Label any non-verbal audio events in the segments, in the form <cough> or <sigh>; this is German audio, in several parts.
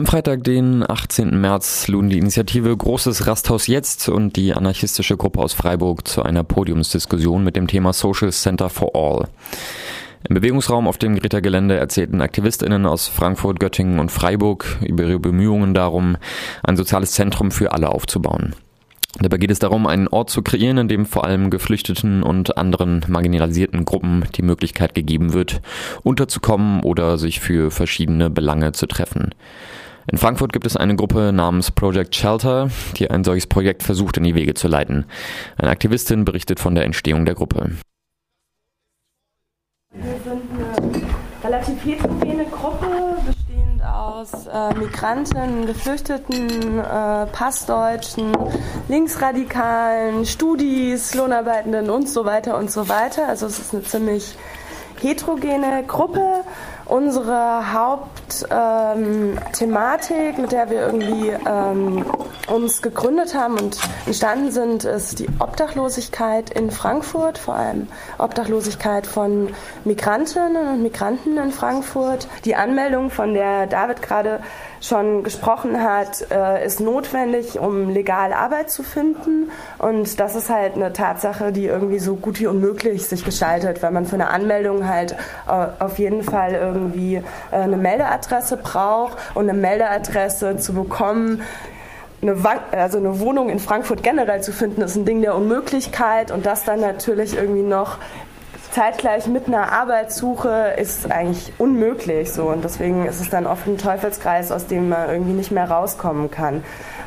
Am Freitag, den 18. März, luden die Initiative Großes Rasthaus Jetzt und die anarchistische Gruppe aus Freiburg zu einer Podiumsdiskussion mit dem Thema Social Center for All. Im Bewegungsraum auf dem Greta-Gelände erzählten AktivistInnen aus Frankfurt, Göttingen und Freiburg über ihre Bemühungen darum, ein soziales Zentrum für alle aufzubauen. Dabei geht es darum, einen Ort zu kreieren, in dem vor allem Geflüchteten und anderen marginalisierten Gruppen die Möglichkeit gegeben wird, unterzukommen oder sich für verschiedene Belange zu treffen. In Frankfurt gibt es eine Gruppe namens Project Shelter, die ein solches Projekt versucht in die Wege zu leiten. Eine Aktivistin berichtet von der Entstehung der Gruppe. Wir sind eine relativ heterogene Gruppe, bestehend aus äh, Migranten, Geflüchteten, äh, Passdeutschen, Linksradikalen, Studis, Lohnarbeitenden und so weiter und so weiter. Also es ist eine ziemlich heterogene Gruppe unsere Hauptthematik, ähm, mit der wir irgendwie ähm, uns gegründet haben und entstanden sind, ist die Obdachlosigkeit in Frankfurt, vor allem Obdachlosigkeit von Migrantinnen und Migranten in Frankfurt. Die Anmeldung, von der David gerade schon gesprochen hat, äh, ist notwendig, um legal Arbeit zu finden. Und das ist halt eine Tatsache, die irgendwie so gut wie unmöglich sich gestaltet, weil man für eine Anmeldung halt äh, auf jeden Fall irgendwie äh, eine Meldeadresse braucht und eine Meldeadresse zu bekommen, eine, also eine Wohnung in Frankfurt generell zu finden, ist ein Ding der Unmöglichkeit und das dann natürlich irgendwie noch zeitgleich mit einer Arbeitssuche ist eigentlich unmöglich so und deswegen ist es dann oft ein Teufelskreis, aus dem man irgendwie nicht mehr rauskommen kann.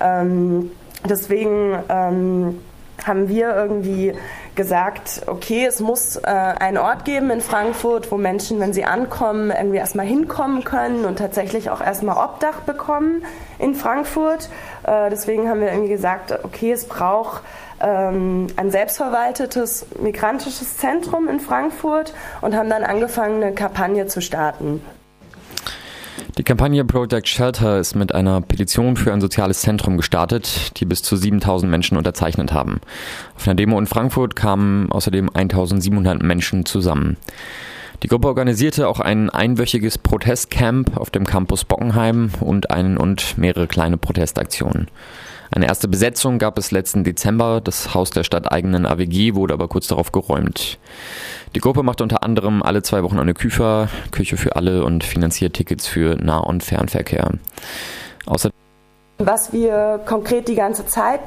Ähm, deswegen ähm, haben wir irgendwie gesagt, okay, es muss äh, einen Ort geben in Frankfurt, wo Menschen, wenn sie ankommen, irgendwie erstmal hinkommen können und tatsächlich auch erstmal Obdach bekommen in Frankfurt. Äh, deswegen haben wir irgendwie gesagt, okay, es braucht ähm, ein selbstverwaltetes migrantisches Zentrum in Frankfurt und haben dann angefangen, eine Kampagne zu starten. Die Kampagne Project Shelter ist mit einer Petition für ein soziales Zentrum gestartet, die bis zu 7000 Menschen unterzeichnet haben. Auf einer Demo in Frankfurt kamen außerdem 1700 Menschen zusammen. Die Gruppe organisierte auch ein einwöchiges Protestcamp auf dem Campus Bockenheim und einen und mehrere kleine Protestaktionen. Eine erste Besetzung gab es letzten Dezember. Das Haus der stadteigenen AWG wurde aber kurz darauf geräumt. Die Gruppe macht unter anderem alle zwei Wochen eine Küfer, Küche für alle und finanziert Tickets für Nah- und Fernverkehr. Außer Was wir konkret die ganze Zeit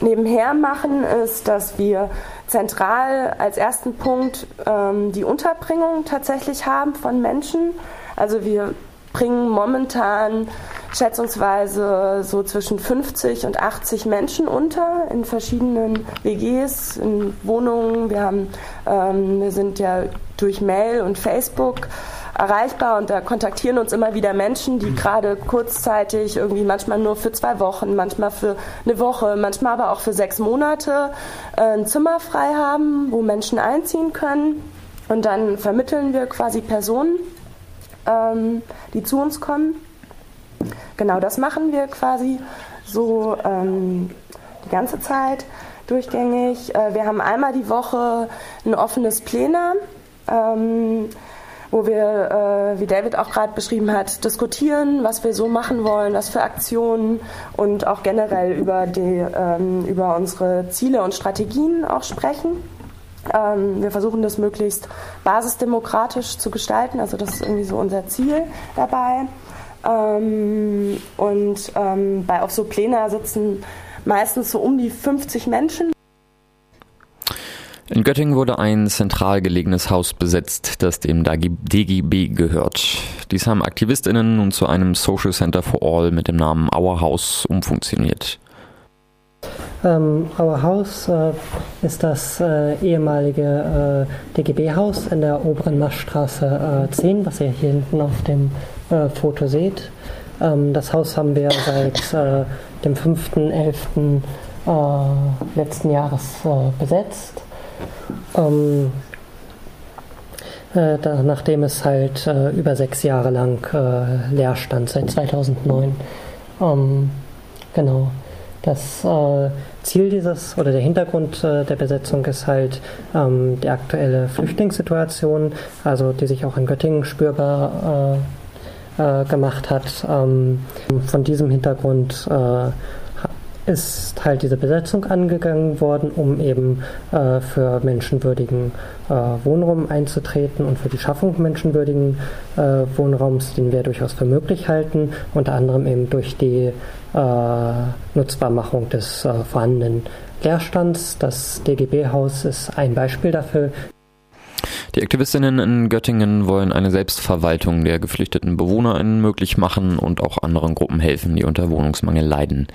nebenher machen, ist, dass wir zentral als ersten Punkt ähm, die Unterbringung tatsächlich haben von Menschen. Also wir bringen momentan schätzungsweise so zwischen 50 und 80 Menschen unter in verschiedenen WGs, in Wohnungen. Wir, haben, ähm, wir sind ja durch Mail und Facebook erreichbar und da kontaktieren uns immer wieder Menschen, die gerade kurzzeitig irgendwie manchmal nur für zwei Wochen, manchmal für eine Woche, manchmal aber auch für sechs Monate äh, ein Zimmer frei haben, wo Menschen einziehen können. Und dann vermitteln wir quasi Personen, ähm, die zu uns kommen Genau, das machen wir quasi so ähm, die ganze Zeit durchgängig. Äh, wir haben einmal die Woche ein offenes Plenum. Ähm, wo wir, äh, wie David auch gerade beschrieben hat, diskutieren, was wir so machen wollen, was für Aktionen und auch generell über, die, ähm, über unsere Ziele und Strategien auch sprechen. Ähm, wir versuchen das möglichst basisdemokratisch zu gestalten, also das ist irgendwie so unser Ziel dabei. Ähm, und ähm, bei auf so Pläne sitzen meistens so um die 50 Menschen. In Göttingen wurde ein zentral gelegenes Haus besetzt, das dem DGB gehört. Dies haben AktivistInnen nun zu einem Social Center for All mit dem Namen Our House umfunktioniert. Ähm, Our House äh, ist das äh, ehemalige äh, DGB-Haus in der oberen Maschstraße äh, 10, was ihr hier hinten auf dem äh, Foto seht. Ähm, das Haus haben wir seit äh, dem 5.11. Äh, letzten Jahres äh, besetzt. Ähm, äh, da, nachdem es halt äh, über sechs Jahre lang leer stand, seit 2009. Ähm, genau. Das Ziel dieses oder der Hintergrund äh, der Besetzung ist halt ähm, die aktuelle Flüchtlingssituation, also die sich auch in Göttingen spürbar äh, äh, gemacht hat. Ähm, von diesem Hintergrund äh, ist halt diese Besetzung angegangen worden, um eben äh, für menschenwürdigen äh, Wohnraum einzutreten und für die Schaffung menschenwürdigen äh, Wohnraums, den wir durchaus für möglich halten, unter anderem eben durch die äh, Nutzbarmachung des äh, vorhandenen Leerstands. Das DGB-Haus ist ein Beispiel dafür. Die Aktivistinnen in Göttingen wollen eine Selbstverwaltung der geflüchteten BewohnerInnen möglich machen und auch anderen Gruppen helfen, die unter Wohnungsmangel leiden.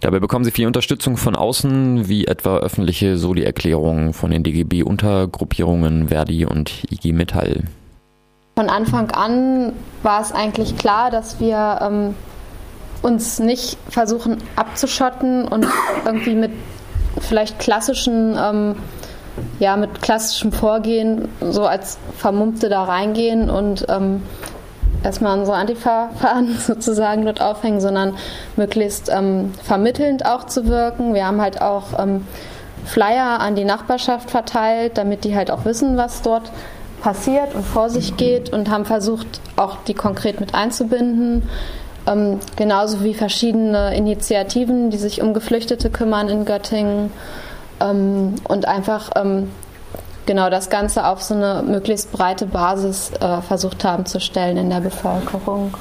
Dabei bekommen sie viel Unterstützung von außen, wie etwa öffentliche Soli-Erklärungen von den DGB-Untergruppierungen Verdi und IG Metall. Von Anfang an war es eigentlich klar, dass wir ähm, uns nicht versuchen abzuschotten und irgendwie mit vielleicht klassischen ähm, ja, mit klassischem Vorgehen so als Vermummte da reingehen und ähm, erstmal unsere Antifa-Fahnen <laughs> sozusagen dort aufhängen, sondern möglichst ähm, vermittelnd auch zu wirken. Wir haben halt auch ähm, Flyer an die Nachbarschaft verteilt, damit die halt auch wissen, was dort passiert und vor sich geht und haben versucht, auch die konkret mit einzubinden. Ähm, genauso wie verschiedene Initiativen, die sich um Geflüchtete kümmern in Göttingen ähm, und einfach ähm, genau das Ganze auf so eine möglichst breite Basis äh, versucht haben zu stellen in der Bevölkerung.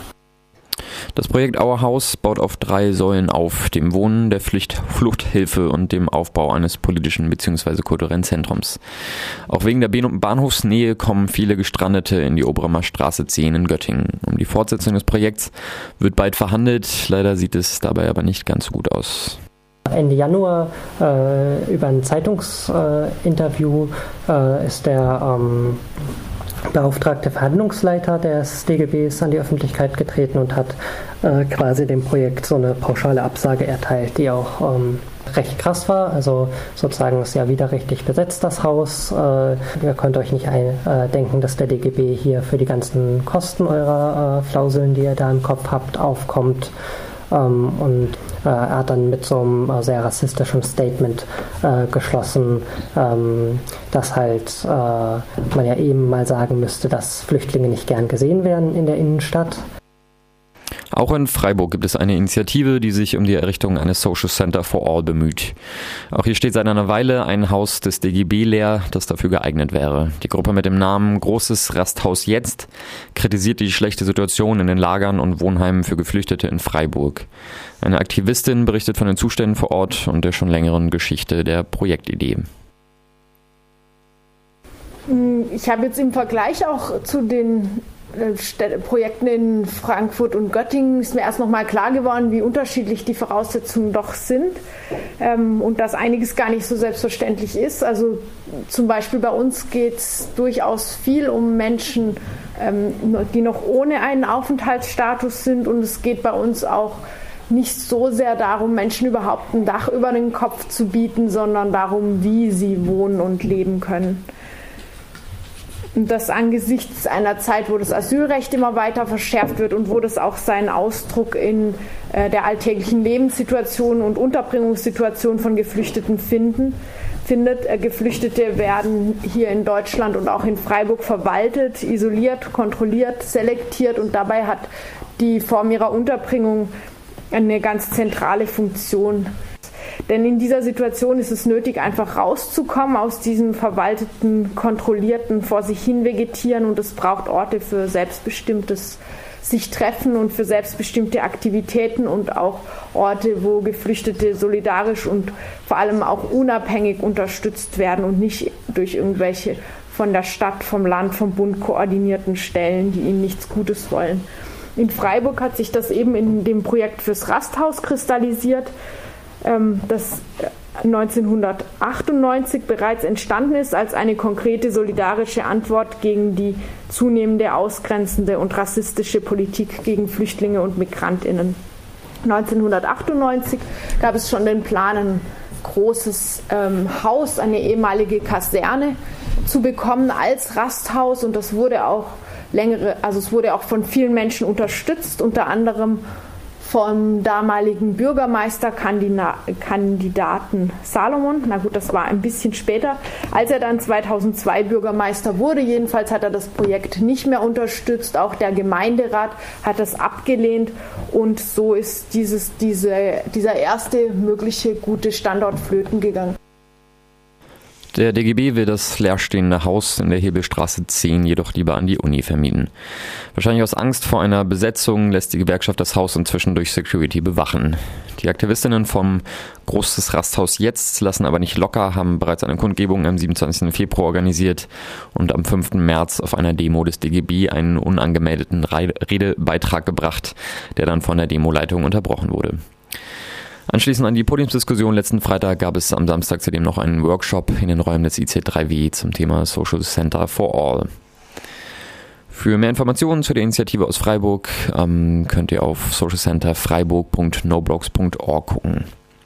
Das Projekt Our House baut auf drei Säulen auf, dem Wohnen, der Pflicht, Fluchthilfe und dem Aufbau eines politischen bzw. kulturellen Zentrums. Auch wegen der Bahnhofsnähe kommen viele Gestrandete in die Obermer Straße 10 in Göttingen. Um die Fortsetzung des Projekts wird bald verhandelt, leider sieht es dabei aber nicht ganz so gut aus. Ende Januar äh, über ein Zeitungsinterview äh, ist der ähm, beauftragte Verhandlungsleiter des DGBs an die Öffentlichkeit getreten und hat äh, quasi dem Projekt so eine pauschale Absage erteilt, die auch ähm, recht krass war. Also sozusagen ist ja widerrechtlich besetzt das Haus. Äh, ihr könnt euch nicht ein, äh, denken, dass der DGB hier für die ganzen Kosten eurer äh, Flauseln, die ihr da im Kopf habt, aufkommt. Ähm, und äh, er hat dann mit so einem äh, sehr rassistischen Statement äh, geschlossen, ähm, dass halt äh, man ja eben mal sagen müsste, dass Flüchtlinge nicht gern gesehen werden in der Innenstadt. Auch in Freiburg gibt es eine Initiative, die sich um die Errichtung eines Social Center for All bemüht. Auch hier steht seit einer Weile ein Haus des DGB leer, das dafür geeignet wäre. Die Gruppe mit dem Namen Großes Rasthaus Jetzt kritisiert die schlechte Situation in den Lagern und Wohnheimen für Geflüchtete in Freiburg. Eine Aktivistin berichtet von den Zuständen vor Ort und der schon längeren Geschichte der Projektidee. Ich habe jetzt im Vergleich auch zu den Projekten in Frankfurt und Göttingen ist mir erst noch mal klar geworden, wie unterschiedlich die Voraussetzungen doch sind ähm, und dass einiges gar nicht so selbstverständlich ist. Also zum Beispiel bei uns geht es durchaus viel um Menschen, ähm, die noch ohne einen Aufenthaltsstatus sind und es geht bei uns auch nicht so sehr darum, Menschen überhaupt ein Dach über den Kopf zu bieten, sondern darum, wie sie wohnen und leben können. Und das angesichts einer Zeit, wo das Asylrecht immer weiter verschärft wird und wo das auch seinen Ausdruck in äh, der alltäglichen Lebenssituation und Unterbringungssituation von Geflüchteten finden, findet. Äh, Geflüchtete werden hier in Deutschland und auch in Freiburg verwaltet, isoliert, kontrolliert, selektiert und dabei hat die Form ihrer Unterbringung eine ganz zentrale Funktion. Denn in dieser Situation ist es nötig, einfach rauszukommen aus diesem verwalteten, kontrollierten, vor sich hin vegetieren und es braucht Orte für selbstbestimmtes sich treffen und für selbstbestimmte Aktivitäten und auch Orte, wo Geflüchtete solidarisch und vor allem auch unabhängig unterstützt werden und nicht durch irgendwelche von der Stadt, vom Land, vom Bund koordinierten Stellen, die ihnen nichts Gutes wollen. In Freiburg hat sich das eben in dem Projekt fürs Rasthaus kristallisiert. Ähm, das 1998 bereits entstanden ist als eine konkrete solidarische Antwort gegen die zunehmende ausgrenzende und rassistische Politik gegen Flüchtlinge und Migrantinnen. 1998 gab es schon den Plan, ein großes ähm, Haus, eine ehemalige Kaserne zu bekommen als Rasthaus und das wurde auch längere, also es wurde auch von vielen Menschen unterstützt, unter anderem vom damaligen Bürgermeisterkandidaten Salomon. Na gut, das war ein bisschen später. Als er dann 2002 Bürgermeister wurde, jedenfalls hat er das Projekt nicht mehr unterstützt. Auch der Gemeinderat hat das abgelehnt. Und so ist dieses, diese, dieser erste mögliche gute Standort flöten gegangen. Der DGB will das leerstehende Haus in der Hebelstraße 10 jedoch lieber an die Uni vermieten. Wahrscheinlich aus Angst vor einer Besetzung lässt die Gewerkschaft das Haus inzwischen durch Security bewachen. Die Aktivistinnen vom Großes Rasthaus Jetzt lassen aber nicht locker, haben bereits eine Kundgebung am 27. Februar organisiert und am 5. März auf einer Demo des DGB einen unangemeldeten Redebeitrag gebracht, der dann von der Demoleitung unterbrochen wurde. Anschließend an die Podiumsdiskussion letzten Freitag gab es am Samstag zudem noch einen Workshop in den Räumen des IC3W zum Thema Social Center for All. Für mehr Informationen zu der Initiative aus Freiburg ähm, könnt ihr auf socialcenterfreiburg.noblogs.org gucken.